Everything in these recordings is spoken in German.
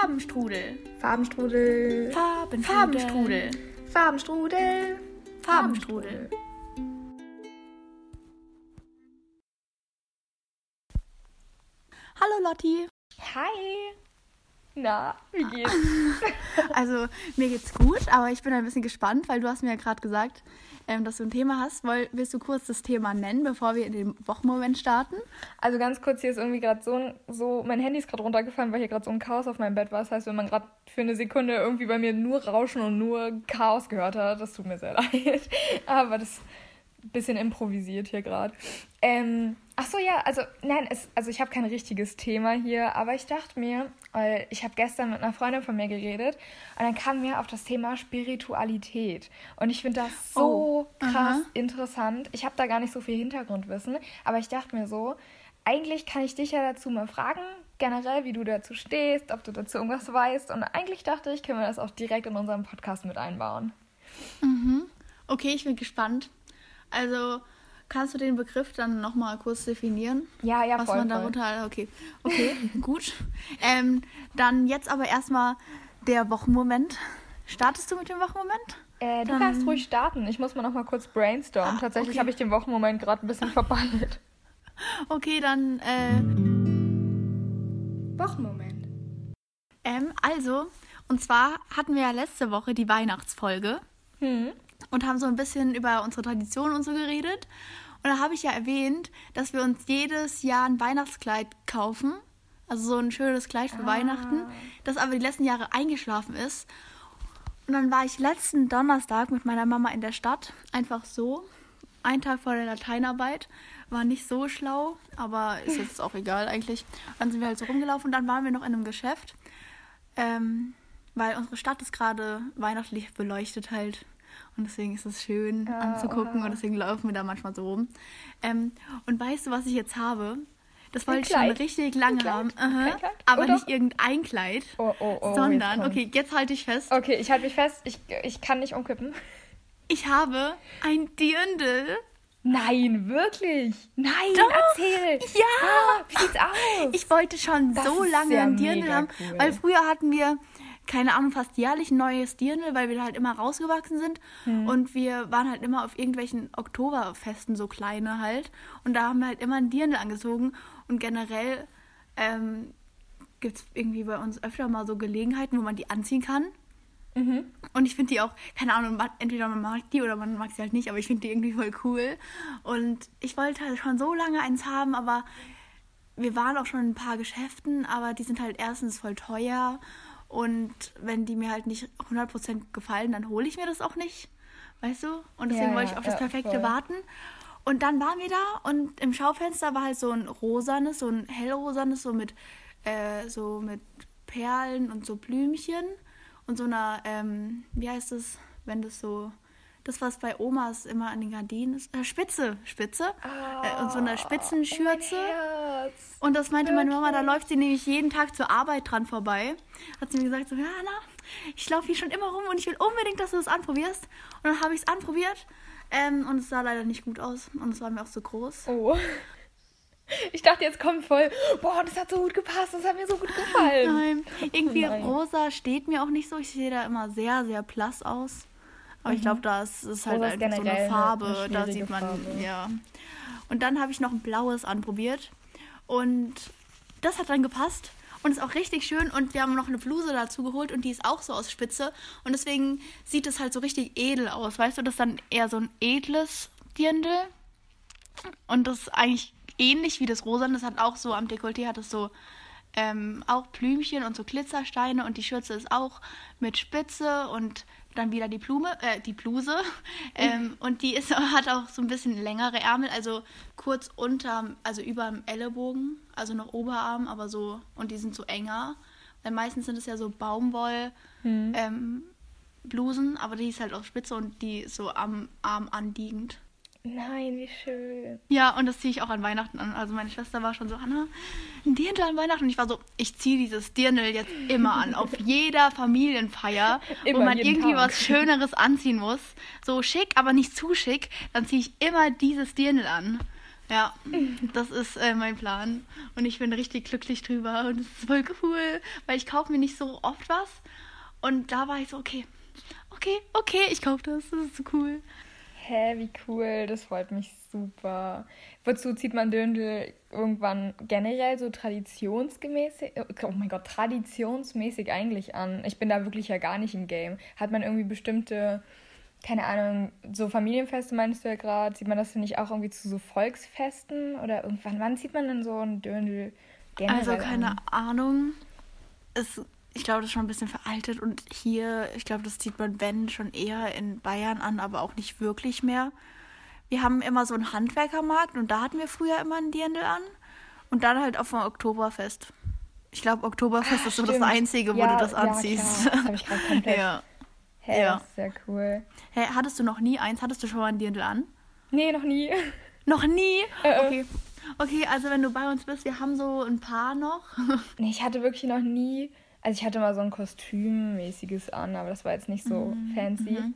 Farbenstrudel. Farbenstrudel. Farben, Farbenstrudel. Farbenstrudel. Farbenstrudel. Hallo Lotti. Hi. Na, wie geht's? Also mir geht's gut, aber ich bin ein bisschen gespannt, weil du hast mir ja gerade gesagt, ähm, dass du ein Thema hast. Woll, willst du kurz das Thema nennen, bevor wir in den Wochenmoment starten? Also ganz kurz, hier ist irgendwie gerade so, so, mein Handy ist gerade runtergefallen, weil hier gerade so ein Chaos auf meinem Bett war. Das heißt, wenn man gerade für eine Sekunde irgendwie bei mir nur Rauschen und nur Chaos gehört hat, das tut mir sehr leid. Aber das bisschen improvisiert hier gerade. Ähm, ach so, ja, also nein, es, also ich habe kein richtiges Thema hier, aber ich dachte mir, weil ich habe gestern mit einer Freundin von mir geredet und dann kam mir auf das Thema Spiritualität und ich finde das so Oh, krass aha. interessant. Ich habe da gar nicht so viel Hintergrundwissen, aber ich dachte mir so, eigentlich kann ich dich ja dazu mal fragen, generell, wie du dazu stehst, ob du dazu irgendwas weißt und eigentlich dachte ich, können wir das auch direkt in unserem Podcast mit einbauen. Okay, ich bin gespannt. Also kannst du den Begriff dann nochmal kurz definieren? Ja, ja, was voll, man voll. darunter. Okay, okay, gut. Ähm, dann jetzt aber erstmal der Wochenmoment. Startest du mit dem Wochenmoment? Äh, du Dann- kannst ruhig starten. Ich muss mal noch mal kurz brainstormen. Ah, Tatsächlich okay. habe ich den Wochenmoment gerade ein bisschen verballt. Okay, dann. Äh, Wochenmoment. ähm, also, und zwar hatten wir ja letzte Woche die Weihnachtsfolge Hm. Und haben so ein bisschen über unsere Traditionen und so geredet. Und da habe ich ja erwähnt, dass wir uns jedes Jahr ein Weihnachtskleid kaufen. Also so ein schönes Kleid für Weihnachten, das aber die letzten Jahre eingeschlafen ist. Und dann war ich letzten Donnerstag mit meiner Mama in der Stadt. Einfach so. Ein Tag vor der Lateinarbeit. War nicht so schlau, aber ist jetzt auch egal eigentlich. Dann sind wir halt so rumgelaufen und dann waren wir noch in einem Geschäft. Ähm, weil unsere Stadt ist gerade weihnachtlich beleuchtet halt. Und deswegen ist es schön Ja, anzugucken oha. und deswegen laufen wir da manchmal so rum. Ähm, und weißt du, was ich jetzt habe? Das wollte ich schon richtig lange haben. Aha. Aber Oder? nicht irgendein Kleid, Oh, oh, oh. sondern, jetzt okay, jetzt halte ich fest. Okay, ich halte mich fest. Ich, ich kann nicht umkippen. Ich habe ein Dirndl. Nein, wirklich? Nein, Doch. erzähl. Ja! Ah, wie sieht's aus? Ich wollte schon Das so lange ja ein Dirndl haben, cool. weil früher hatten wir, keine Ahnung, fast jährlich ein neues Dirndl, weil wir da halt immer rausgewachsen sind. Hm. Und wir waren halt immer auf irgendwelchen Oktoberfesten, so kleine halt. Und da haben wir halt immer ein Dirndl angezogen. Und generell ähm, gibt es irgendwie bei uns öfter mal so Gelegenheiten, wo man die anziehen kann. Mhm. Und ich finde die auch, keine Ahnung, entweder man mag die oder man mag sie halt nicht, aber ich finde die irgendwie voll cool. Und ich wollte halt schon so lange eins haben, aber wir waren auch schon in ein paar Geschäften, aber die sind halt erstens voll teuer. Und wenn die mir halt nicht 100% gefallen, dann hole ich mir das auch nicht. Weißt du? Und deswegen Ja, wollte ich auf das ja, Perfekte voll. warten. Und dann waren wir da und im Schaufenster war halt so ein rosanes, so ein hellrosanes, so mit, äh, so mit Perlen und so Blümchen und so einer, ähm, wie heißt das, wenn das so, das was bei Omas immer an den Gardinen ist, äh, Spitze, Spitze äh, und so eine Spitzenschürze. Oh Herz. Und das meinte meine Mama, da läuft sie nämlich jeden Tag zur Arbeit dran vorbei. Hat sie mir gesagt, so, ja, Anna, ich laufe hier schon immer rum und ich will unbedingt, dass du das anprobierst. Und dann habe ich es anprobiert ähm, und es sah leider nicht gut aus und es war mir auch zu groß. Oh. Ich dachte, jetzt kommt voll, boah, das hat so gut gepasst, das hat mir so gut gefallen. Nein, irgendwie Nein. rosa steht mir auch nicht so. Ich sehe da immer sehr, sehr blass aus. Aber ich glaube, das ist halt Mhm. Ist einfach so eine Farbe. eine da sieht man, Farbe. ja. Und dann habe ich noch ein blaues anprobiert. Und das hat dann gepasst. Und ist auch richtig schön. Und wir haben noch eine Bluse dazu geholt und die ist auch so aus Spitze. Und deswegen sieht es halt so richtig edel aus. Weißt du, das ist dann eher so ein edles Dirndl. Und das ist eigentlich ähnlich wie das Rosan. Das hat auch so am Dekolleté hat es so ähm, auch Blümchen und so Glitzersteine und die Schürze ist auch mit Spitze und dann wieder die Blume, äh, die Bluse. Ähm, und die ist, hat auch so ein bisschen längere Ärmel, also kurz unter, also über dem Ellenbogen, also noch Oberarm, aber so, und die sind so enger. Weil meistens sind es ja so Baumwoll, ähm, Blusen, aber die ist halt auch spitze und die ist so am Arm anliegend. Nein, wie schön. Ja, und das ziehe ich auch an Weihnachten an. Also meine Schwester war schon so, Anna, ein Dirndl an Weihnachten. Und ich war so, ich ziehe dieses Dirndl jetzt immer an. Auf jeder Familienfeier, wo Immer, man jeden irgendwie Tag. was Schöneres anziehen muss. So schick, aber nicht zu schick. Dann ziehe ich immer dieses Dirndl an. Ja, das ist äh, mein Plan. Und ich bin richtig glücklich drüber. Und es ist voll cool, weil ich kaufe mir nicht so oft was. Und da war ich so, okay, okay, okay, ich kaufe das. Das ist so cool. Hä, wie cool. Das freut mich super. Wozu zieht man Dirndl irgendwann generell so traditionsgemäß, oh mein Gott, traditionsmäßig eigentlich an? Ich bin da wirklich ja gar nicht im Game. Hat man irgendwie bestimmte keine Ahnung, so Familienfeste meinst du ja gerade, sieht man das denn nicht auch irgendwie zu so Volksfesten oder irgendwann, wann sieht man denn so ein Dirndl generell Also keine an? Ahnung. Es, ich glaube, das ist schon ein bisschen veraltet und hier, ich glaube, das sieht man, wenn, schon eher in Bayern an, aber auch nicht wirklich mehr. Wir haben immer so einen Handwerkermarkt und da hatten wir früher immer ein Dirndl an und dann halt auf dem Oktoberfest. Ich glaube, Oktoberfest ah, ist so das Einzige, wo ja, du das anziehst. Ja, klar. Das habe ich gerade komplett ja. Hey, ja. sehr cool. Hey, hattest du noch nie eins? Hattest du schon mal ein Dirndl an? Nee, noch nie. Noch nie? Äh, okay. Okay, also wenn du bei uns bist, wir haben so ein paar noch. nee, ich hatte wirklich noch nie. Also ich hatte mal so ein Kostümmäßiges an, aber das war jetzt nicht so mhm. fancy. Mhm.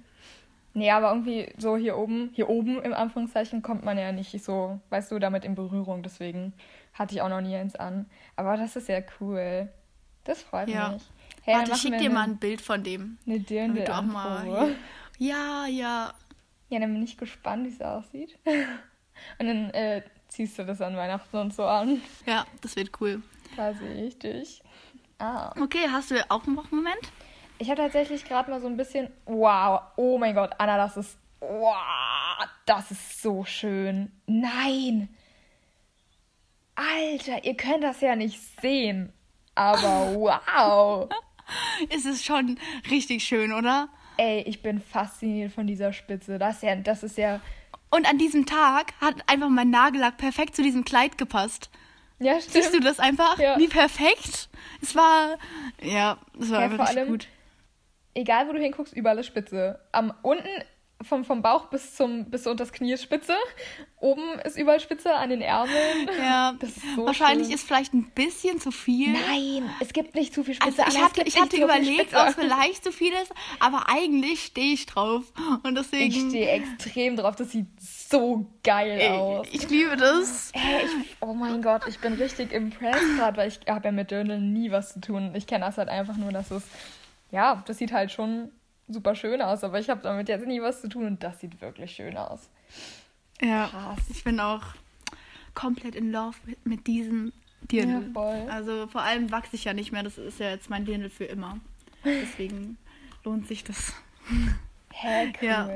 Nee, aber irgendwie so hier oben, hier oben im Anführungszeichen kommt man ja nicht so, weißt du, damit in Berührung. Deswegen hatte ich auch noch nie eins an. Aber das ist sehr cool. Das freut ja. mich. Hey, Warte, ich schick dir mal ein Bild von dem. Eine dirndl auch mal. Ja, ja. Ja, dann bin ich gespannt, wie es aussieht. Und dann äh, ziehst du das an Weihnachten und so an. Ja, das wird cool. Da sehe ich dich. Ah. Okay, hast du auch einen Wochenmoment? Ich habe tatsächlich gerade mal so ein bisschen. Wow, oh mein Gott, Anna, das ist. Wow, das ist so schön. Nein! Alter, ihr könnt das ja nicht sehen. Aber wow! es ist schon richtig schön, oder? Ey, ich bin fasziniert von dieser Spitze. Das ist ja, das ist ja. Und an diesem Tag hat einfach mein Nagellack perfekt zu diesem Kleid gepasst. Ja, stimmt. Siehst du das einfach? Ja. Wie perfekt? Es war, ja, es war ja, einfach vor allem, gut. Egal, wo du hinguckst, überall ist Spitze. Am unten vom, vom Bauch bis zum bis unter das Knie ist Spitze. Oben ist überall Spitze an den Ärmeln. Ja, das ist so wahrscheinlich schön. ist vielleicht ein bisschen zu viel. Nein, es gibt nicht zu viel Spitze. Also ich hatte, ich hatte überlegt, ob es vielleicht zu viel ist, aber eigentlich stehe ich drauf. Und deswegen. Ich stehe extrem drauf. Das sieht so geil ey, aus. Ich liebe das. Ey, ich, oh mein Gott, ich bin richtig impressed gerade, weil ich habe ja mit Dirndl nie was zu tun. Ich kenne das halt einfach nur, dass es ja, das sieht halt schon super schön aus, aber ich habe damit jetzt nie was zu tun und das sieht wirklich schön aus. Ja, Krass. ich bin auch komplett in love mit, mit diesem Dirndl. Ja. Also vor allem wachse ich ja nicht mehr, das ist ja jetzt mein Dirndl für immer. Deswegen lohnt sich das. Hä, cool. Ja.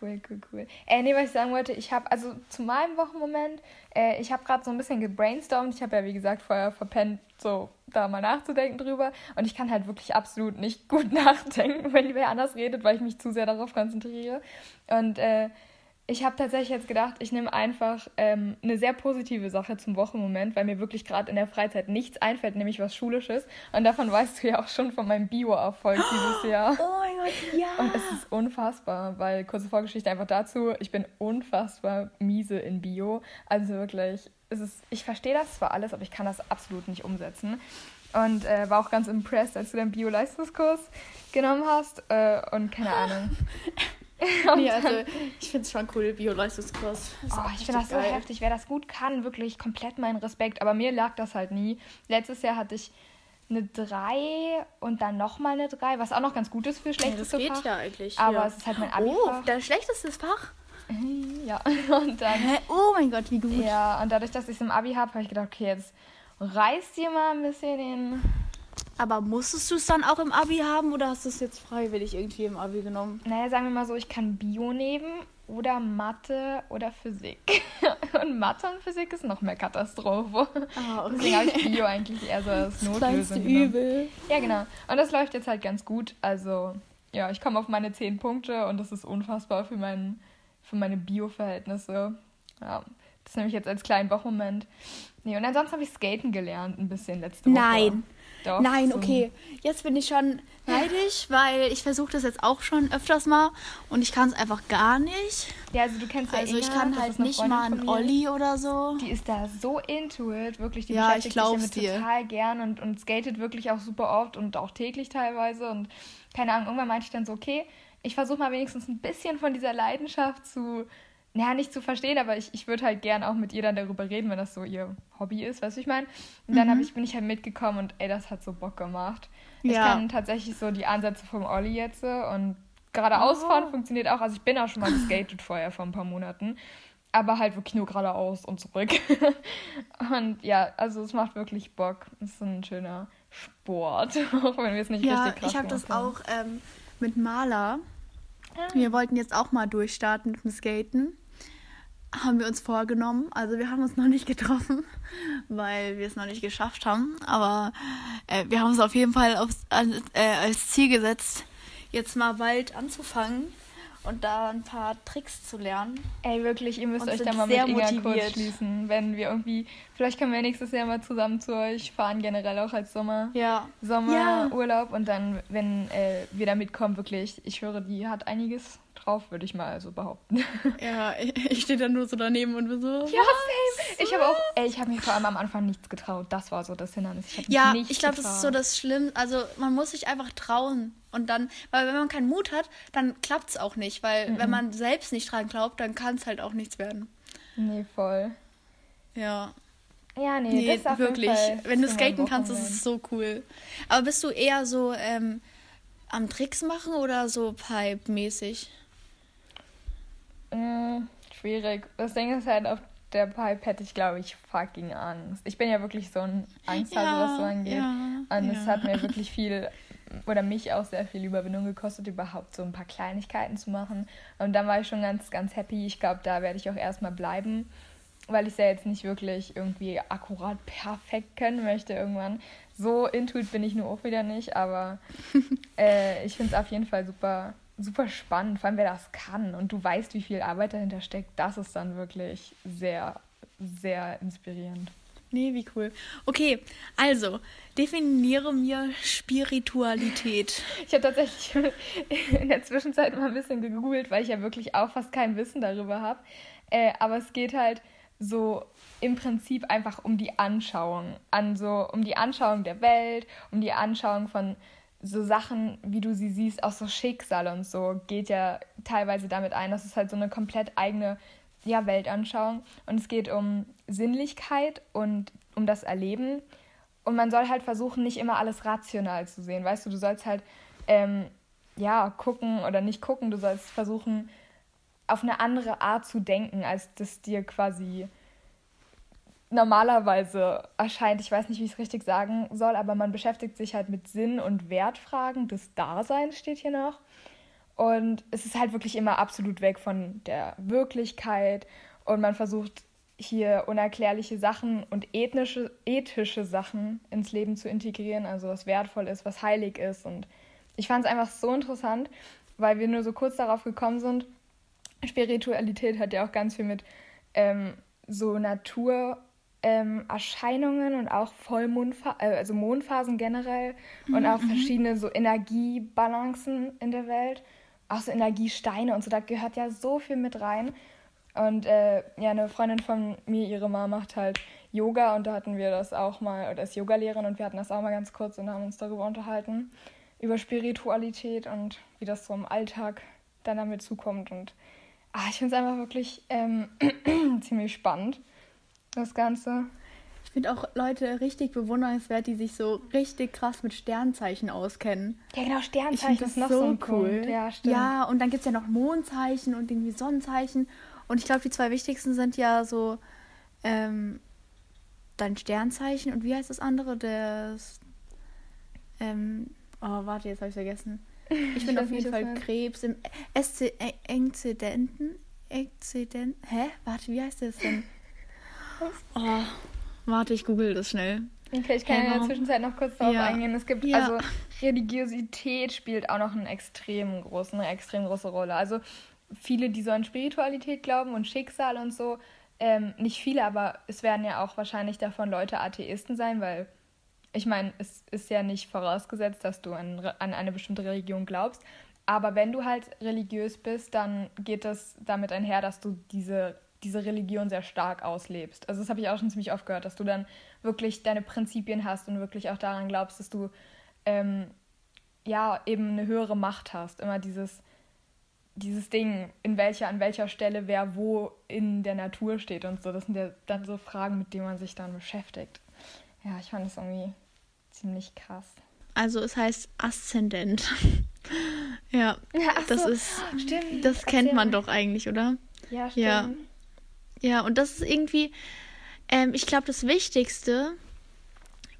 Cool, cool, cool. Äh, nee, was ich sagen wollte, ich habe, also zu meinem Wochenmoment, äh, ich habe gerade so ein bisschen gebrainstormt. Ich habe ja, wie gesagt, vorher verpennt, so da mal nachzudenken drüber. Und ich kann halt wirklich absolut nicht gut nachdenken, wenn wer anders redet, weil ich mich zu sehr darauf konzentriere. Und äh, ich habe tatsächlich jetzt gedacht, ich nehme einfach ähm, eine sehr positive Sache zum Wochenmoment, weil mir wirklich gerade in der Freizeit nichts einfällt, nämlich was Schulisches. Und davon weißt du ja auch schon von meinem Bio-Erfolg dieses Jahr. Oh mein Gott, ja. Und es ist unfassbar, weil kurze Vorgeschichte einfach dazu, ich bin unfassbar miese in Bio. Also wirklich, es ist, ich verstehe das zwar alles, aber ich kann das absolut nicht umsetzen. Und äh, war auch ganz impressed, als du deinen Bio-Leistungskurs genommen hast. Äh, und keine Ahnung. nee, also ich finde es schon cool, Bio-Leistungskurs. Oh, ich finde das geil. so heftig. Wer das gut kann, wirklich komplett mein Respekt. Aber mir lag das halt nie. Letztes Jahr hatte ich eine 3 und dann nochmal eine 3, was auch noch ganz gut ist für schlechtes Fach. Das geht ja eigentlich. Aber ja. es ist halt mein abi. Oh, dein schlechtestes Fach? Ja, und dann. Hä? Oh mein Gott, wie gut. Ja, und dadurch, dass ich es im Abi habe, habe ich gedacht, okay, jetzt reißt dir mal ein bisschen den aber musstest du es dann auch im Abi haben oder hast du es jetzt freiwillig irgendwie im Abi genommen? Naja, sagen wir mal so, ich kann Bio nehmen oder Mathe oder Physik. und Mathe und Physik ist noch mehr Katastrophe. Ah, okay. Deswegen habe ich Bio eigentlich eher so als Notlösung. Übel. Ja, genau. Und das läuft jetzt halt ganz gut. Also, ja, ich komme auf meine 10 Punkte und das ist unfassbar für, mein, für meine Bio-Verhältnisse. Ja, das nehme ich jetzt als kleinen Wochenmoment. Nee, und ansonsten habe ich Skaten gelernt, ein bisschen letzte Woche. Nein. Doch, Nein, so. okay. Jetzt bin ich schon neidisch, weil ich versuche das jetzt auch schon öfters mal und ich kann es einfach gar nicht. Ja, also du kennst ja Also Inga, ich kann halt nicht mal einen Olli oder so. Die ist da so into it, wirklich. Die ja, ich sich damit total gern und, und skatet wirklich auch super oft und auch täglich teilweise. Und keine Ahnung, irgendwann meinte ich dann so, okay, ich versuche mal wenigstens ein bisschen von dieser Leidenschaft zu ja, nicht zu verstehen, aber ich, ich würde halt gern auch mit ihr dann darüber reden, wenn das so ihr Hobby ist, weißt du, ich meine. Und dann mhm. ich, bin ich halt mitgekommen und ey, das hat so Bock gemacht. Ja. Ich kann tatsächlich so die Ansätze vom Olli jetzt und geradeaus oh. fahren funktioniert auch. Also ich bin auch schon mal geskatet vorher vor ein paar Monaten. Aber halt wirklich nur geradeaus und zurück. und ja, also es macht wirklich Bock. Es ist ein schöner Sport, auch wenn wir es nicht ja, richtig krass ich habe das auch ähm, mit Maler. Ah. Wir wollten jetzt auch mal durchstarten mit dem Skaten haben wir uns vorgenommen. Also wir haben uns noch nicht getroffen, weil wir es noch nicht geschafft haben. Aber äh, wir haben es auf jeden Fall aufs, äh, als Ziel gesetzt, jetzt mal bald anzufangen und da ein paar Tricks zu lernen. Ey, wirklich, ihr müsst euch da mal mit Inga motiviert. kurz schließen, wenn wir irgendwie, vielleicht können wir nächstes Jahr mal zusammen zu euch fahren, generell auch als Sommer, ja. Sommerurlaub ja. und dann, wenn äh, wir da mitkommen, wirklich, ich höre, die hat einiges drauf, würde ich mal so behaupten. Ja, ich, stehe dann nur so daneben und bin so. Ja, same. Ich habe auch, ey, ich habe mir vor allem am Anfang nichts getraut. Das war so das Hindernis. Ich ja, ich glaube, das ist so das Schlimme. Also man muss sich einfach trauen und dann, weil wenn man keinen Mut hat, dann klappt es auch nicht, weil mhm. wenn man selbst nicht dran glaubt, dann kann es halt auch nichts werden. Nee, voll. Ja. Ja, nee, nee das wirklich. Wenn du skaten kannst, ist es so cool. Aber bist du eher so ähm, am Tricks machen oder so Pipe-mäßig? Äh, schwierig. Das Ding ist halt, auf der Pipe hätte ich, glaube ich, fucking Angst. Ich bin ja wirklich so ein Angsthase, ja, was so angeht. Ja, und es hat mir wirklich viel, oder mich auch sehr viel Überwindung gekostet, überhaupt so ein paar Kleinigkeiten zu machen. Und dann war ich schon ganz, ganz happy. Ich glaube, da werde ich auch erstmal bleiben, weil ich es ja jetzt nicht wirklich irgendwie akkurat perfekt können möchte irgendwann. So intuit bin ich nur auch wieder nicht, aber äh, ich finde es auf jeden Fall super super spannend, vor allem wer das kann und du weißt, wie viel Arbeit dahinter steckt, das ist dann wirklich sehr, sehr inspirierend. Nee, wie cool. Okay, also, definiere mir Spiritualität. Ich habe tatsächlich in der Zwischenzeit mal ein bisschen gegoogelt, weil ich ja wirklich auch fast kein Wissen darüber habe. Äh, aber es geht halt so im Prinzip einfach um die Anschauung, an so um die Anschauung der Welt, um die Anschauung von so Sachen, wie du sie siehst, auch so Schicksal und so, geht ja teilweise damit ein. Das ist halt so eine komplett eigene ja, Weltanschauung. Und es geht um Sinnlichkeit und um das Erleben. Und man soll halt versuchen, nicht immer alles rational zu sehen. Weißt du, du sollst halt, ähm, ja, gucken oder nicht gucken. Du sollst versuchen, auf eine andere Art zu denken, als das dir quasi normalerweise erscheint. Ich weiß nicht, wie ich es richtig sagen soll, aber man beschäftigt sich halt mit Sinn- und Wertfragen des Daseins, steht hier noch. Und es ist halt wirklich immer absolut weg von der Wirklichkeit und man versucht hier unerklärliche Sachen und ethnische, ethische Sachen ins Leben zu integrieren, also was wertvoll ist, was heilig ist. Und ich fand es einfach so interessant, weil wir nur so kurz darauf gekommen sind. Spiritualität hat ja auch ganz viel mit ähm, so Natur ähm, und auch Vollmondphasen, äh, also Mondphasen generell und auch mhm. verschiedene so Energiebalancen in der Welt. Auch so Energiesteine und so, da gehört ja so viel mit rein. Und äh, ja, eine Freundin von mir, ihre Mama macht halt Yoga und da hatten wir das auch mal, oder ist Yogalehrerin und wir hatten das auch mal ganz kurz und haben uns darüber unterhalten, über Spiritualität und wie das so im Alltag dann damit zukommt. Und ah, ich finde es einfach wirklich ähm, ziemlich spannend das Ganze. Ich finde auch Leute richtig bewundernswert, die sich so richtig krass mit Sternzeichen auskennen. Ja, genau, Sternzeichen ist noch so, so cool. Ja, stimmt. Ja, und dann gibt es ja noch Mondzeichen und irgendwie Sonnenzeichen. Und ich glaube, die zwei wichtigsten sind ja so ähm, dein Sternzeichen und wie heißt das andere? Das. Ähm, oh, warte, jetzt habe ich vergessen. Ich bin auf jeden Fall Krebs im Exzidenten. Exzident. Hä? Warte, wie heißt das denn? Oh, warte, ich google das schnell. Okay, ich kann hey, in der Zwischenzeit noch kurz darauf ja. eingehen. Es gibt ja. also Religiosität spielt auch noch einen extrem großen, eine extrem große Rolle. Also viele, die so an Spiritualität glauben und Schicksal und so, ähm, nicht viele, aber es werden ja auch wahrscheinlich davon Leute Atheisten sein, weil ich meine, es ist ja nicht vorausgesetzt, dass du an, an eine bestimmte Religion glaubst. Aber wenn du halt religiös bist, dann geht das damit einher, dass du diese diese Religion sehr stark auslebst. Also das habe ich auch schon ziemlich oft gehört, dass du dann wirklich deine Prinzipien hast und wirklich auch daran glaubst, dass du ähm, ja eben eine höhere Macht hast. Immer dieses, dieses Ding, in welcher, an welcher Stelle wer wo in der Natur steht und so. Das sind ja dann so Fragen, mit denen man sich dann beschäftigt. Ja, ich fand das irgendwie ziemlich krass. Also es heißt Aszendent. ja, Ja, das so, ist, stimmt. das kennt Erzähl man mal. doch eigentlich, oder? Ja, stimmt. Ja. Ja, und das ist irgendwie, ähm, ich glaube, das Wichtigste,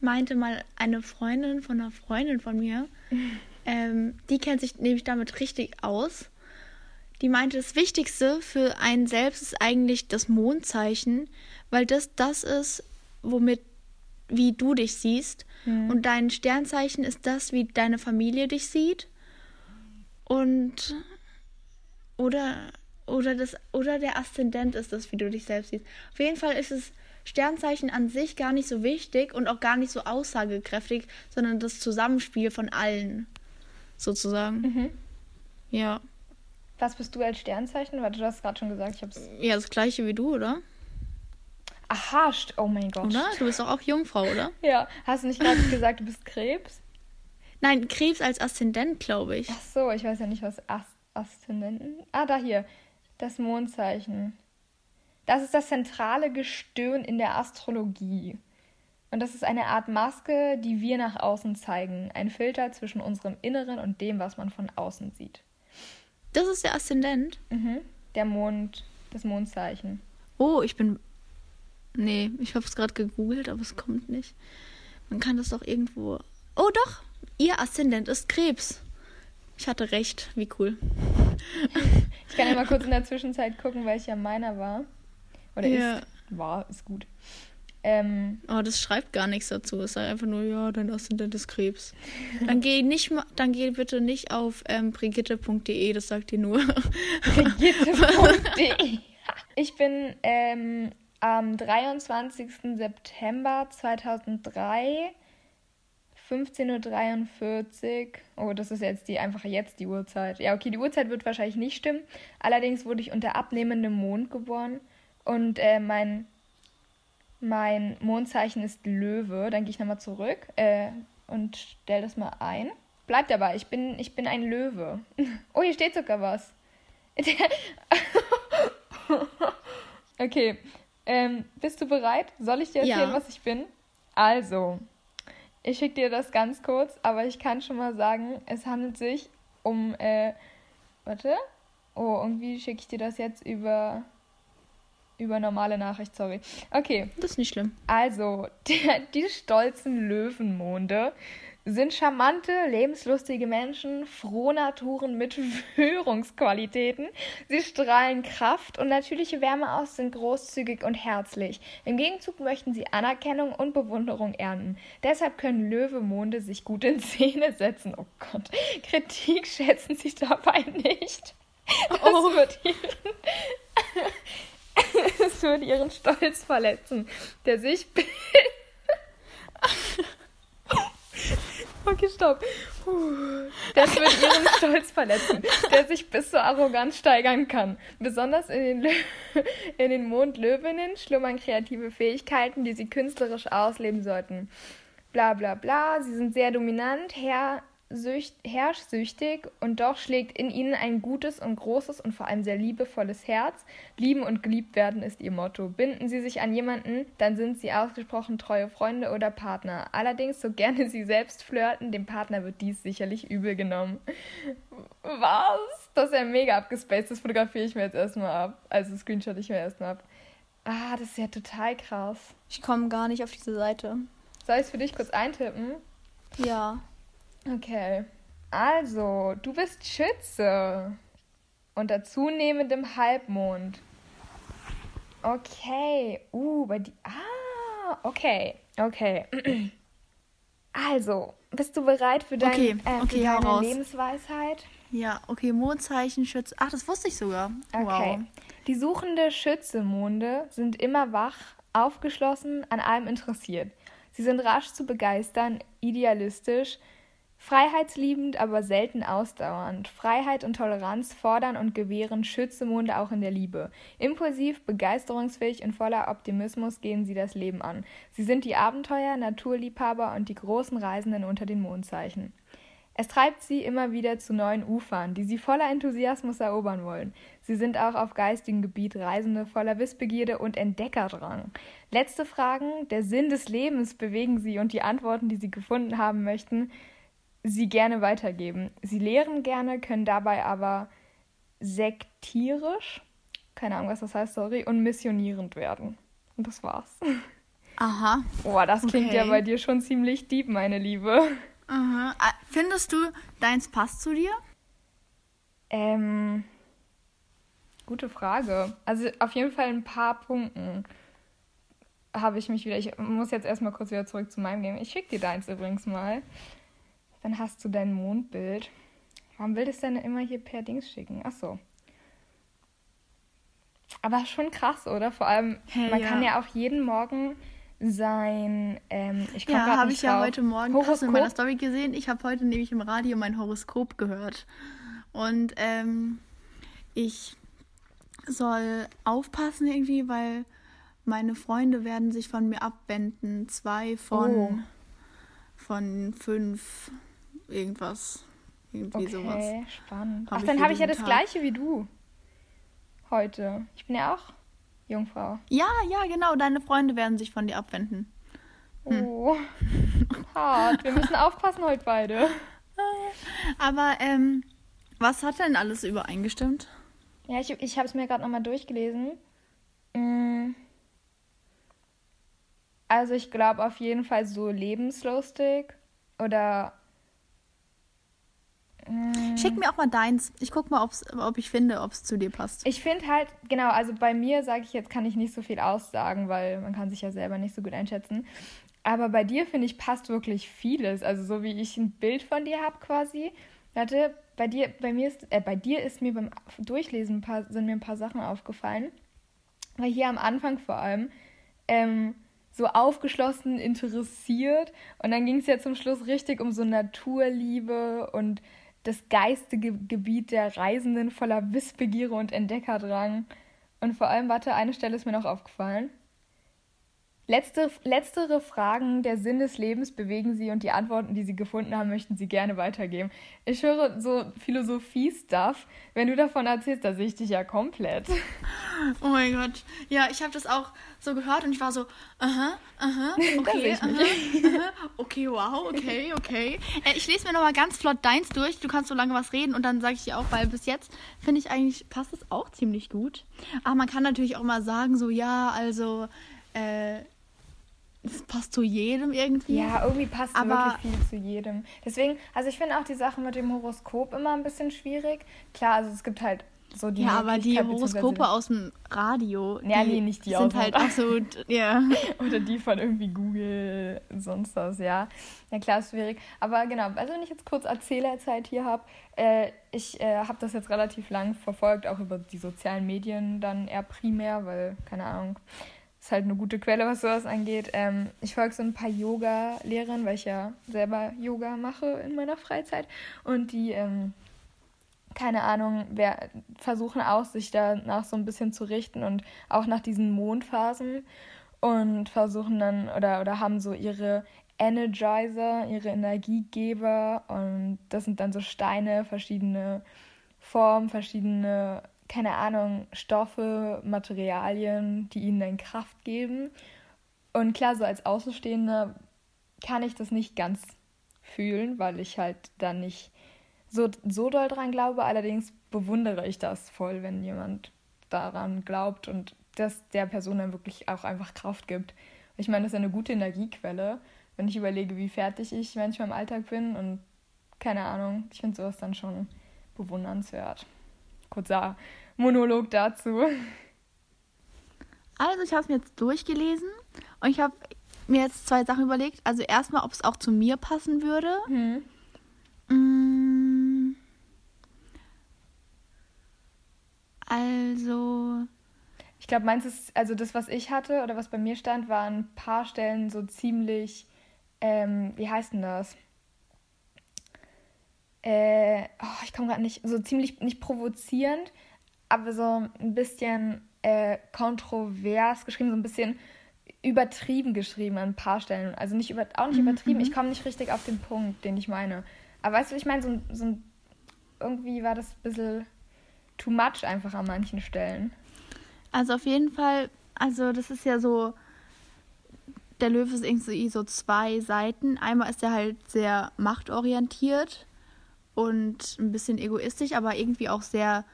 meinte mal eine Freundin von einer Freundin von mir, ähm, die kennt sich nämlich damit richtig aus. Die meinte, das Wichtigste für einen selbst ist eigentlich das Mondzeichen, weil das das ist, womit, wie du dich siehst. Mhm. Und dein Sternzeichen ist das, wie deine Familie dich sieht. Und oder oder das oder der Aszendent ist das, wie du dich selbst siehst. Auf jeden Fall ist es Sternzeichen an sich gar nicht so wichtig und auch gar nicht so aussagekräftig, sondern das Zusammenspiel von allen sozusagen. Mhm. Ja, Was bist du als Sternzeichen? Warte, du hast gerade schon gesagt, ich hab's. ja, das gleiche wie du, oder? Aha, oh mein Gott. Oder? Du bist doch auch Jungfrau, oder? Ja, hast du nicht gerade gesagt, du bist Krebs? Nein, Krebs als Aszendent, glaube ich. Ach so, ich weiß ja nicht, was Ast Aszendenten. Ah, da hier. Das Mondzeichen. Das ist das zentrale Gestirn in der Astrologie. Und das ist eine Art Maske, die wir nach außen zeigen. Ein Filter zwischen unserem Inneren und dem, was man von außen sieht. Das ist der Aszendent. Mhm. Der Mond, das Mondzeichen. Oh, ich bin. Nee, ich habe es gerade gegoogelt, aber es kommt nicht. Man kann das doch irgendwo. Oh, doch! Ihr Aszendent ist Krebs. Ich hatte recht. Wie cool. Ich kann ja mal kurz in der Zwischenzeit gucken, welcher meiner war. Oder Ja. ist. War, ist gut. Ähm, Oh, das schreibt gar nichts dazu. Es sagt einfach nur, ja, dein Aszendent ist Krebs. Dann geh nicht mal, dann geh bitte nicht auf ähm, brigitte.de, das sagt dir nur. brigitte.de. Ich bin ähm, am 23. September 2003, 15.43 Uhr. Oh, das ist jetzt die einfach jetzt die Uhrzeit. Ja, okay, die Uhrzeit wird wahrscheinlich nicht stimmen. Allerdings wurde ich unter abnehmendem Mond geboren. Und äh, mein, mein Mondzeichen ist Löwe. Dann gehe ich nochmal zurück äh, und stell das mal ein. Bleib dabei, ich bin, ich bin ein Löwe. Oh, hier steht sogar was. okay. Ähm, bist du bereit? Soll ich dir erzählen, Ja. was ich bin? Also, ich schicke dir das ganz kurz, aber ich kann schon mal sagen, es handelt sich um, äh, warte. Oh, irgendwie schicke ich dir das jetzt über, über normale Nachricht, sorry. Okay, Das ist nicht schlimm. also, der, die stolzen Löwenmonde sind charmante, lebenslustige Menschen, frohe Naturen mit Führungsqualitäten. Sie strahlen Kraft und natürliche Wärme aus, sind großzügig und herzlich. Im Gegenzug möchten sie Anerkennung und Bewunderung ernten. Deshalb können Löwemonde sich gut in Szene setzen. Oh Gott, Kritik schätzen sie dabei nicht. Das Oh. wird es würde ihren Stolz verletzen, der sich. okay, stopp. Das wird ihren Stolz verletzen, der sich bis zur Arroganz steigern kann. Besonders in den, Lö in den Mondlöwinnen schlummern kreative Fähigkeiten, die sie künstlerisch ausleben sollten. Bla bla bla, sie sind sehr dominant, herrschsüchtig und doch schlägt in ihnen ein gutes und großes und vor allem sehr liebevolles Herz. Lieben und geliebt werden ist ihr Motto. Binden sie sich an jemanden, dann sind sie ausgesprochen treue Freunde oder Partner. Allerdings, so gerne sie selbst flirten, dem Partner wird dies sicherlich übel genommen. Was? Das ist ja mega abgespaced. Das fotografiere ich mir jetzt erstmal ab. Also screenshot ich mir erstmal ab. Ah, das ist ja total krass. Ich komme gar nicht auf diese Seite. Soll ich es für dich kurz eintippen? Ja. Okay. Also, du bist Schütze. Unter zunehmendem Halbmond. Okay. Uh, bei die. Ah, okay. Okay. Also, bist du bereit für, dein, Okay, äh, für okay, deine raus. Lebensweisheit? Ja, okay, Mondzeichen, Schütze. Ach, das wusste ich sogar. Okay. Wow. Die suchende Schützemonde sind immer wach, aufgeschlossen, an allem interessiert. Sie sind rasch zu begeistern, idealistisch, freiheitsliebend, aber selten ausdauernd. Freiheit und Toleranz fordern und gewähren Schützemonde auch in der Liebe. Impulsiv, begeisterungsfähig und voller Optimismus gehen sie das Leben an. Sie sind die Abenteuer, Naturliebhaber und die großen Reisenden unter den Mondzeichen. Es treibt sie immer wieder zu neuen Ufern, die sie voller Enthusiasmus erobern wollen. Sie sind auch auf geistigem Gebiet Reisende voller Wissbegierde und Entdeckerdrang. Letzte Fragen, der Sinn des Lebens bewegen sie und die Antworten, die sie gefunden haben möchten, sie gerne weitergeben. Sie lehren gerne, können dabei aber sektierisch, keine Ahnung, was das heißt, sorry, und missionierend werden. Und das war's. Aha. Boah, das klingt Okay. ja bei dir schon ziemlich deep, meine Liebe. Aha. Ah, Findest du, deins passt zu dir? Ähm, gute Frage. Also auf jeden Fall ein paar Punkten habe ich mich wieder. Ich muss jetzt erstmal kurz wieder zurück zu meinem Game. Ich schicke dir deins übrigens mal. Dann hast du dein Mondbild. Warum will das denn immer hier per Dings schicken? Ach so. Aber schon krass, oder? Vor allem, Hey, man ja. kann ja auch jeden Morgen sein. Ähm, ich Ja, habe ich ja drauf. heute Morgen hast du in Horoskop? meiner Story gesehen. Ich habe heute nämlich im Radio mein Horoskop gehört. Und ähm, ich soll aufpassen irgendwie, weil meine Freunde werden sich von mir abwenden. Zwei von, Oh. von fünf irgendwas. Irgendwie sowas. Okay, spannend. Hab Ach, dann habe ich ja das Tag. gleiche wie du. Heute. Ich bin ja auch Jungfrau. Ja, ja, genau. Deine Freunde werden sich von dir abwenden. Hm. Oh. Hart. Wir müssen aufpassen heute beide. Aber ähm, was hat denn alles übereingestimmt? Ja, ich, ich habe es mir gerade nochmal durchgelesen. Mm. Also ich glaube auf jeden Fall so lebenslustig oder Schick mir auch mal deins. Ich guck mal, ob's, ob ich finde, ob es zu dir passt. Ich finde halt, genau, also bei mir sage ich jetzt, kann ich nicht so viel aussagen, weil man kann sich ja selber nicht so gut einschätzen. Aber bei dir, finde ich, passt wirklich vieles. Also so wie ich ein Bild von dir habe quasi. Warte, bei dir, bei mir ist, äh, bei dir ist mir beim Durchlesen ein paar, sind mir ein paar Sachen aufgefallen. Weil hier am Anfang vor allem ähm, so aufgeschlossen, interessiert. Und dann ging es ja zum Schluss richtig um so Naturliebe und das geistige Gebiet der Reisenden voller Wissbegierde und Entdeckerdrang. Und vor allem, warte, eine Stelle ist mir noch aufgefallen. Letzte, letztere Fragen der Sinn des Lebens bewegen sie und die Antworten, die sie gefunden haben, möchten sie gerne weitergeben. Ich höre so Philosophie-Stuff. Wenn du davon erzählst, da sehe ich dich ja komplett. Oh mein Gott. Ja, ich habe das auch so gehört und ich war so, aha, aha, okay, aha, aha, okay, wow, okay, okay. Äh, ich lese mir nochmal ganz flott deins durch. Du kannst so lange was reden und dann sage ich dir auch, weil bis jetzt finde ich eigentlich, passt es auch ziemlich gut. Aber man kann natürlich auch mal sagen, so, ja, also, äh, es passt zu jedem irgendwie. Ja, irgendwie passt Aber- wirklich viel zu jedem. Deswegen, also ich finde auch die Sache mit dem Horoskop immer ein bisschen schwierig. Klar, also es gibt halt so die Ja, aber die Horoskope aus dem Radio, Ja, die nee, nicht die sind halt absolut, ja. Oder die von irgendwie Google, sonst was, ja. Ja, klar, ist schwierig. Aber genau, also wenn ich jetzt kurz Erzählerzeit hier habe, äh, ich äh, habe das jetzt relativ lang verfolgt, auch über die sozialen Medien dann eher primär, weil, keine Ahnung, ist halt eine gute Quelle, was sowas angeht. Ähm, ich folge so ein paar Yoga-Lehrern, weil ich ja selber Yoga mache in meiner Freizeit. Und die, ähm, keine Ahnung, wer, versuchen auch, sich danach so ein bisschen zu richten und auch nach diesen Mondphasen und versuchen dann oder, oder haben so ihre Energizer, ihre Energiegeber und das sind dann so Steine, verschiedene Formen, verschiedene, keine Ahnung, Stoffe, Materialien, die ihnen dann Kraft geben. Und klar, so als Außenstehender kann ich das nicht ganz fühlen, weil ich halt da nicht so, so doll dran glaube. Allerdings bewundere ich das voll, wenn jemand daran glaubt und das der Person dann wirklich auch einfach Kraft gibt. Ich meine, das ist eine gute Energiequelle, wenn ich überlege, wie fertig ich manchmal im Alltag bin und keine Ahnung, ich finde sowas dann schon bewundernswert. Kurzer Monolog dazu. Also ich habe es mir jetzt durchgelesen und ich habe mir jetzt zwei Sachen überlegt. Also erstmal, ob es auch zu mir passen würde. Hm. Mm. Also, Ich glaube, meins ist, also das, was ich hatte oder was bei mir stand, waren ein paar Stellen so ziemlich, ähm, wie heißt denn das? Äh, oh, ich komme gerade nicht, so ziemlich, nicht provozierend, aber so ein bisschen äh, kontrovers geschrieben, so ein bisschen übertrieben geschrieben an ein paar Stellen. Also nicht über, auch nicht übertrieben, ich komme nicht richtig auf den Punkt, den ich meine. Aber weißt du, ich meine, so, so ein, irgendwie war das ein bisschen too much einfach an manchen Stellen. Also auf jeden Fall, also das ist ja so, der Löwe ist irgendwie so zwei Seiten. Einmal ist er halt sehr machtorientiert und ein bisschen egoistisch, aber irgendwie auch sehr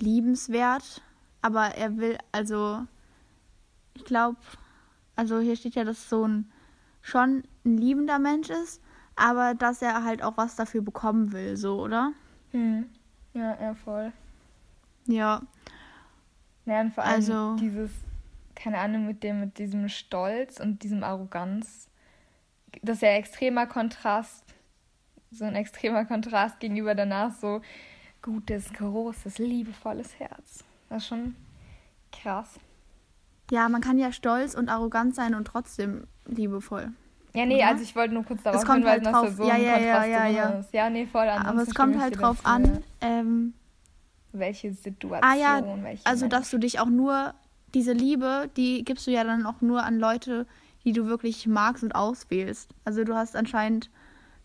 liebenswert. Aber er will, also, ich glaube, also hier steht ja, dass so ein schon ein liebender Mensch ist, aber dass er halt auch was dafür bekommen will, so, oder? Hm. Ja, ja, voll. Ja. Ja, und vor allem also, dieses, keine Ahnung, mit dem, mit diesem Stolz und diesem Arroganz, das ist ja extremer Kontrast, so ein extremer Kontrast gegenüber danach so gutes, großes, liebevolles Herz. Das ist schon krass. Ja, man kann ja stolz und arrogant sein und trotzdem liebevoll. Ja, nee, oder? also ich wollte nur kurz darauf es kommt hinweisen, halt drauf, dass da so ja, ein ja, Kontrast ja, ja, ja. ist. Ja, nee, voll. Aber es kommt halt drauf an, ähm, welche Situation, ah, ja, also Mensch. dass du dich auch nur, diese Liebe, die gibst du ja dann auch nur an Leute, die du wirklich magst und auswählst. Also du hast anscheinend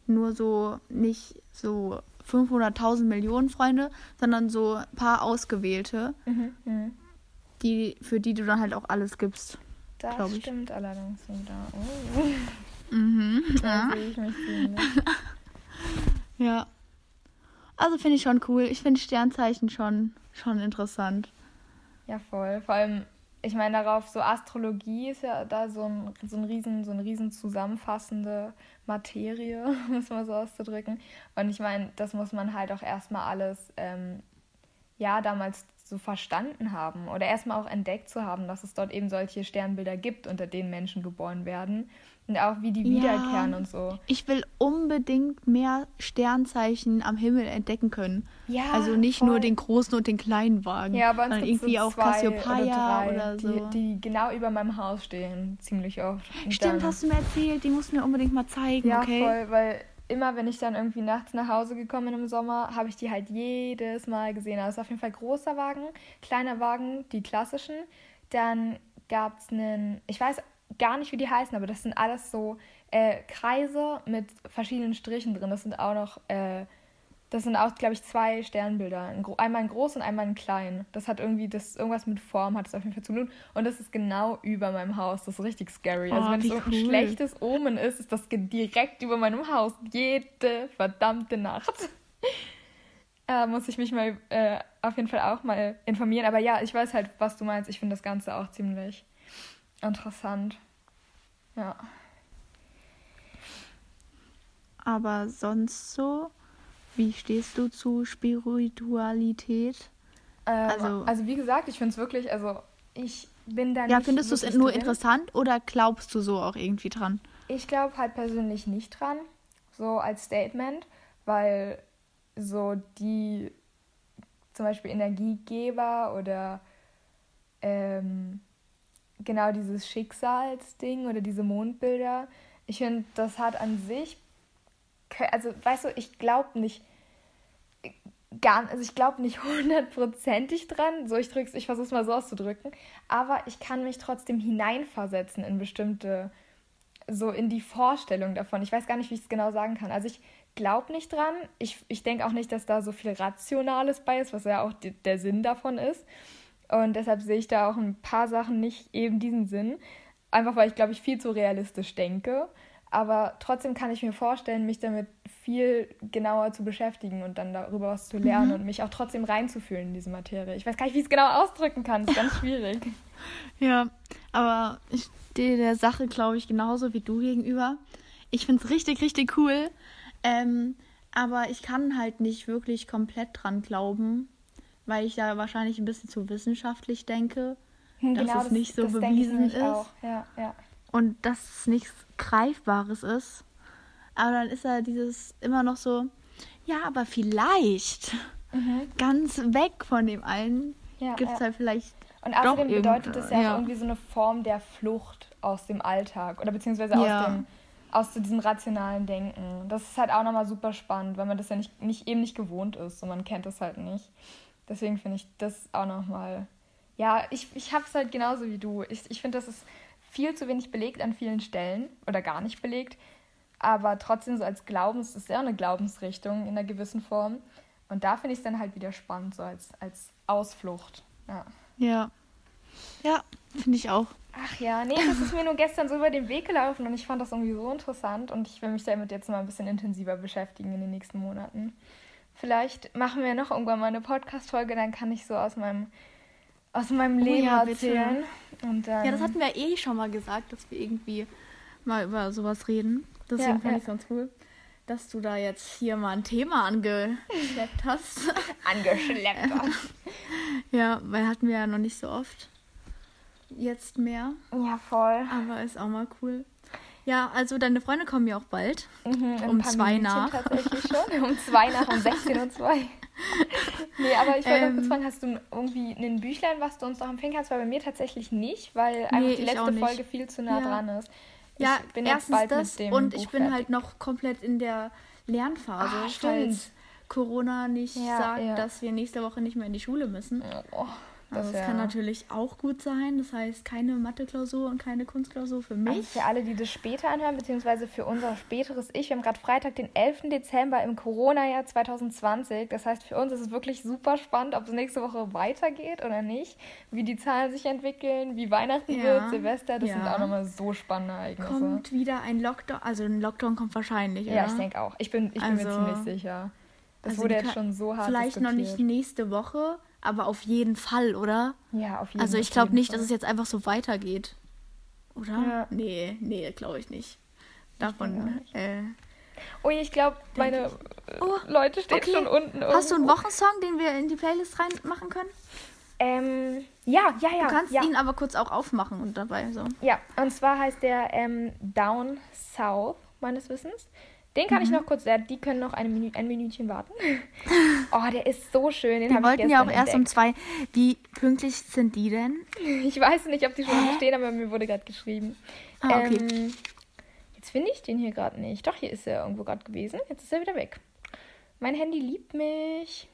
nur so, nicht so 500.000 Millionen Freunde, sondern so ein paar ausgewählte, mhm, mh. die, für die du dann halt auch alles gibst. Das stimmt allerdings wieder. Oh. Mhm. Ja. ja. Also finde ich schon cool. Ich finde Sternzeichen schon, schon interessant. Ja, voll. Vor allem, ich meine darauf, so Astrologie ist ja da so ein, so ein riesen, so ein riesen zusammenfassende Materie, um es mal so auszudrücken. Und ich meine, das muss man halt auch erstmal alles, ähm, ja, damals so verstanden haben oder erstmal auch entdeckt zu haben, dass es dort eben solche Sternbilder gibt, unter denen Menschen geboren werden und auch wie die wiederkehren und so. Ich will unbedingt mehr Sternzeichen am Himmel entdecken können. Ja, also nicht voll. nur den großen und den kleinen Wagen, ja, aber sondern irgendwie so auch Cassiopeia oder, oder, so. Die, die, genau über meinem Haus stehen, ziemlich oft. Und Stimmt, hast du mir erzählt, die musst du mir unbedingt mal zeigen, ja, okay? Ja, voll, weil immer, wenn ich dann irgendwie nachts nach Hause gekommen bin im Sommer, habe ich die halt jedes Mal gesehen. Also auf jeden Fall großer Wagen, kleiner Wagen, die klassischen. Dann gab es einen, ich weiß gar nicht, wie die heißen, aber das sind alles so äh, Kreise mit verschiedenen Strichen drin. Das sind auch noch äh, das sind auch, glaube ich, zwei Sternbilder. Einmal ein groß und einmal ein klein. Das hat irgendwie, das irgendwas mit Form hat es auf jeden Fall zu tun. Und das ist genau über meinem Haus. Das ist richtig scary. Also oh, also wenn es so cool. ein schlechtes Omen ist, ist das direkt über meinem Haus. Jede verdammte Nacht. äh, muss ich mich mal äh, auf jeden Fall auch mal informieren. Aber ja, ich weiß halt, was du meinst. Ich finde das Ganze auch ziemlich interessant. Ja. Aber sonst so wie stehst du zu Spiritualität? Ähm, also, also wie gesagt, ich finde es wirklich, also ich bin da ja, nicht. Ja, findest du es nur drin. interessant oder glaubst du so auch irgendwie dran? Ich glaube halt persönlich nicht dran, so als Statement, weil so die zum Beispiel Energiegeber oder ähm, genau dieses Schicksalsding oder diese Mondbilder, ich finde, das hat an sich also weißt du, ich glaube nicht gar, also ich glaube nicht hundertprozentig dran. So, ich drück's, ich versuche es mal so auszudrücken, aber ich kann mich trotzdem hineinversetzen in bestimmte, so in die Vorstellung davon. Ich weiß gar nicht, wie ich es genau sagen kann. Also ich glaube nicht dran. Ich, ich denke auch nicht, dass da so viel Rationales bei ist, was ja auch die, der Sinn davon ist. Und deshalb sehe ich da auch ein paar Sachen nicht eben diesen Sinn. Einfach weil ich, glaube ich, viel zu realistisch denke. Aber trotzdem kann ich mir vorstellen, mich damit viel genauer zu beschäftigen und dann darüber was zu lernen mhm. und mich auch trotzdem reinzufühlen in diese Materie. Ich weiß gar nicht, wie ich es genau ausdrücken kann. Das ist ganz schwierig. ja, aber ich stehe der Sache, glaube ich, genauso wie du gegenüber. Ich finde es richtig, richtig cool. Ähm, aber ich kann halt nicht wirklich komplett dran glauben, weil ich da wahrscheinlich ein bisschen zu wissenschaftlich denke, hm, dass genau, es nicht das, so das bewiesen ist. Ja, ja. Und dass es nichts Greifbares ist. Aber dann ist da dieses immer noch so, ja, aber vielleicht mhm. ganz weg von dem allen ja, gibt es ja. halt vielleicht. Und außerdem bedeutet das ja, ja, irgendwie so eine Form der Flucht aus dem Alltag oder beziehungsweise aus dem aus so diesem rationalen Denken. Das ist halt auch nochmal super spannend, weil man das ja nicht, nicht eben nicht gewohnt ist und man kennt das halt nicht. Deswegen finde ich das auch nochmal. Ja, ich, ich habe es halt genauso wie du. Ich, ich finde, das ist viel zu wenig belegt an vielen Stellen oder gar nicht belegt. aber trotzdem so als Glaubens, das ist ja eine Glaubensrichtung in einer gewissen Form. Und da finde ich es dann halt wieder spannend, so als, als Ausflucht. Ja. Ja. Ja, finde ich auch. Ach ja, nee, das ist mir nur gestern so über den Weg gelaufen und ich fand das irgendwie so interessant und ich will mich damit jetzt mal ein bisschen intensiver beschäftigen in den nächsten Monaten. Vielleicht machen wir noch irgendwann mal eine Podcast-Folge, dann kann ich so aus meinem, aus meinem Oh Leben ja, bitte. erzählen. Und dann, Ja, das hatten wir eh schon mal gesagt, dass wir irgendwie mal über sowas reden. Deswegen Ja, fand ja. ich es ganz cool, dass du da jetzt hier mal ein Thema angeschleppt hast. angeschleppt. ja, weil hatten wir ja noch nicht so oft. Jetzt mehr, ja, voll. aber ist auch mal cool. Ja, also deine Freunde kommen ja auch bald. Mhm, Um zwei Minütchen nach. Tatsächlich schon. Um zwei nach, um 16 und zwei. nee, aber ich wollte noch Ähm. kurz fragen, hast du irgendwie ein Büchlein, was du uns noch empfehlen kannst? Weil bei mir tatsächlich nicht, weil einfach die ich auch letzte. Folge viel zu nah Ja. dran ist. Ja, ich bin jetzt erstens bald das mit dem und Buch ich bin fertig. halt noch komplett in der Lernphase, Ah, stimmt. falls Corona nicht Ja, sagt, ja. dass wir nächste Woche nicht mehr in die Schule müssen. Oh, das Also das kann natürlich auch gut sein. Das heißt, keine Mathe-Klausur und keine Kunstklausur für mich. Also für alle, die das später anhören, beziehungsweise für unser späteres Ich. Wir haben gerade Freitag, den 11. Dezember im Corona-Jahr 2020. Das heißt, für uns ist es wirklich super spannend, ob es nächste Woche weitergeht oder nicht. Wie die Zahlen sich entwickeln, wie Weihnachten Ja. wird, Silvester. Das Ja. sind auch nochmal so spannende Ereignisse. kommt wieder ein Lockdown. Also ein Lockdown kommt wahrscheinlich, ja, oder? ich denke auch. Ich bin, ich bin mir Also- ziemlich sicher. Das Also wurde jetzt schon so hart Vielleicht noch nicht diskutiert. nächste Woche, aber auf jeden Fall, oder? Ja, auf jeden Also ich glaube nicht, Fall. dass es jetzt einfach so weitergeht. Oder? Ja. Nee, nee, glaube ich nicht. Davon. auch Äh, Ui, ich glaube, meine Oh, Leute stehen okay. schon unten. hast du einen irgendwo. Wochensong, den wir in die Playlist reinmachen können? Ähm, ja, ja, ja. Du kannst ja. ihn aber kurz auch aufmachen und dabei so. Ja, und zwar heißt der ähm, Down South, meines Wissens. Den kann ich Mhm. noch kurz, der, die können noch eine Minü ein Minütchen warten. oh, der ist so schön, den Wir ich wollten ja auch gestern erst um entdeckt. zwei. Wie pünktlich sind die denn? Ich weiß nicht, ob die schon hier stehen, aber mir wurde gerade geschrieben. Ah, okay. Ähm, jetzt finde ich den hier gerade nicht. Doch, hier ist er irgendwo gerade gewesen. Jetzt ist er wieder weg. Mein Handy liebt mich.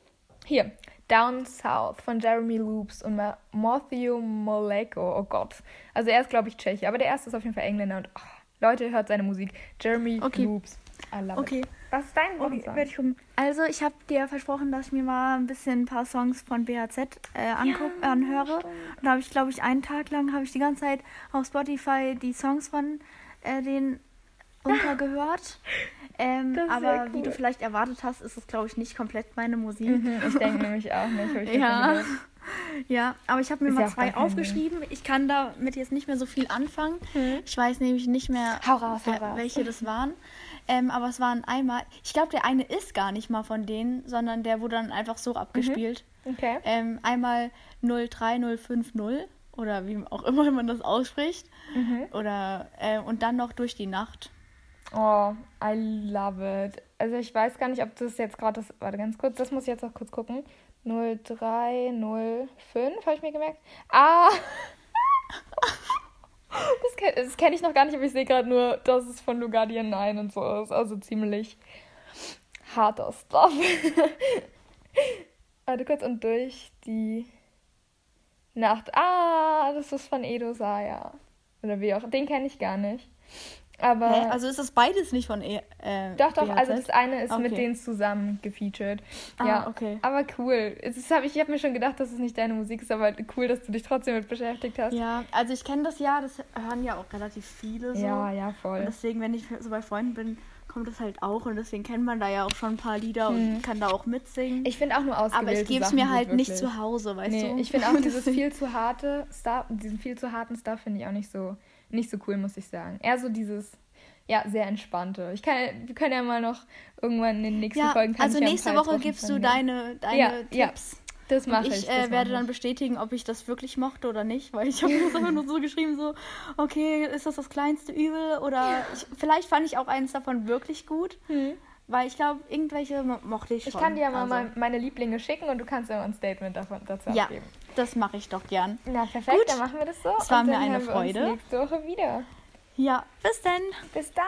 Hier, Down South von Jeremy Loops und Ma Matthew Moleko. Oh Gott. Also er ist, glaube ich, Tscheche, aber der erste ist auf jeden Fall Engländer. Und oh, Leute, hört seine Musik. Jeremy Okay. Loops. Okay. it. Was ist dein Okay. Also ich habe dir versprochen, dass ich mir mal ein bisschen ein paar Songs von BHZ äh, anguck, Ja, anhöre. Und da habe ich, glaube ich, einen Tag lang habe ich die ganze Zeit auf Spotify die Songs von äh, denen runtergehört. Ähm, aber sehr wie du cool. vielleicht erwartet hast, ist es, glaube ich, nicht komplett meine Musik. Mhm, ich denke nämlich auch nicht. Ja. Ja, aber ich habe mir Ist mal ja zwei aufgeschrieben. Ich kann damit jetzt nicht mehr so viel anfangen. Mhm. Ich weiß nämlich nicht mehr, raus. welche das waren. Ähm, aber es waren einmal, ich glaube, der eine ist gar nicht mal von denen, sondern der wurde dann einfach so abgespielt. Okay. Ähm, einmal 03050 oder wie auch immer man das ausspricht. Mhm. Oder äh, und dann noch durch die Nacht. Oh, I love it. Also ich weiß gar nicht, ob das jetzt gerade das. Warte ganz kurz, das muss ich jetzt noch kurz gucken. 0305, habe ich mir gemerkt. Ah! Das kenne kenn ich noch gar nicht, aber ich sehe gerade nur, dass es von Lugardian 9 und so ist. Also ziemlich harter Stuff. Warte kurz und durch die Nacht. Ah, das ist von Edo Saya. Oder wie auch. Den kenne ich gar nicht. Aber. Hä? Also ist das beides nicht von e äh, Doch, doch, BHZ? also das eine ist mit Okay. denen zusammen gefeatured. Ah, ja, okay. Aber cool. Ist, hab ich ich habe mir schon gedacht, dass es nicht deine Musik ist, aber cool, dass du dich trotzdem mit beschäftigt hast. Ja, also ich kenne das ja, das hören ja auch relativ viele so. ja, ja, Und voll. deswegen, wenn ich so bei Freunden bin, kommt das halt auch und deswegen kennt man da ja auch schon ein paar Lieder und kann da auch mitsingen. Hm. Ich finde auch nur ausgewählte aber ich gebe es mir halt nicht zu Hause, weißt Nee, du? ich finde auch dieses viel zu harte Stuff, diesen viel zu harten Stuff finde ich auch nicht so, nicht so cool, muss ich sagen. Eher so dieses, ja, sehr entspannte. Ich kann, wir können ja mal noch irgendwann in den nächsten Ja, Folgen. kann also ja nächste paar Woche gibst du deine, deine Ja, ja, Tipps. Das Und mache ich. ich das äh, werde dann bestätigen, ob ich das wirklich mochte oder nicht, weil ich habe das einfach nur so geschrieben, so, okay, ist das das kleinste Übel oder ich, vielleicht fand ich auch eins davon wirklich gut, Hm. weil ich glaube, irgendwelche mo- mochte ich schon. Ich kann dir ja mal also, mein- meine Lieblinge schicken und du kannst ja mal ein Statement davon, dazu Ja, abgeben. Das mache ich doch gern. Na, perfekt, Gut. dann machen wir das so. Es war mir eine hören wir Freude. Uns nächste Woche wieder. Ja, bis dann. Bis dann.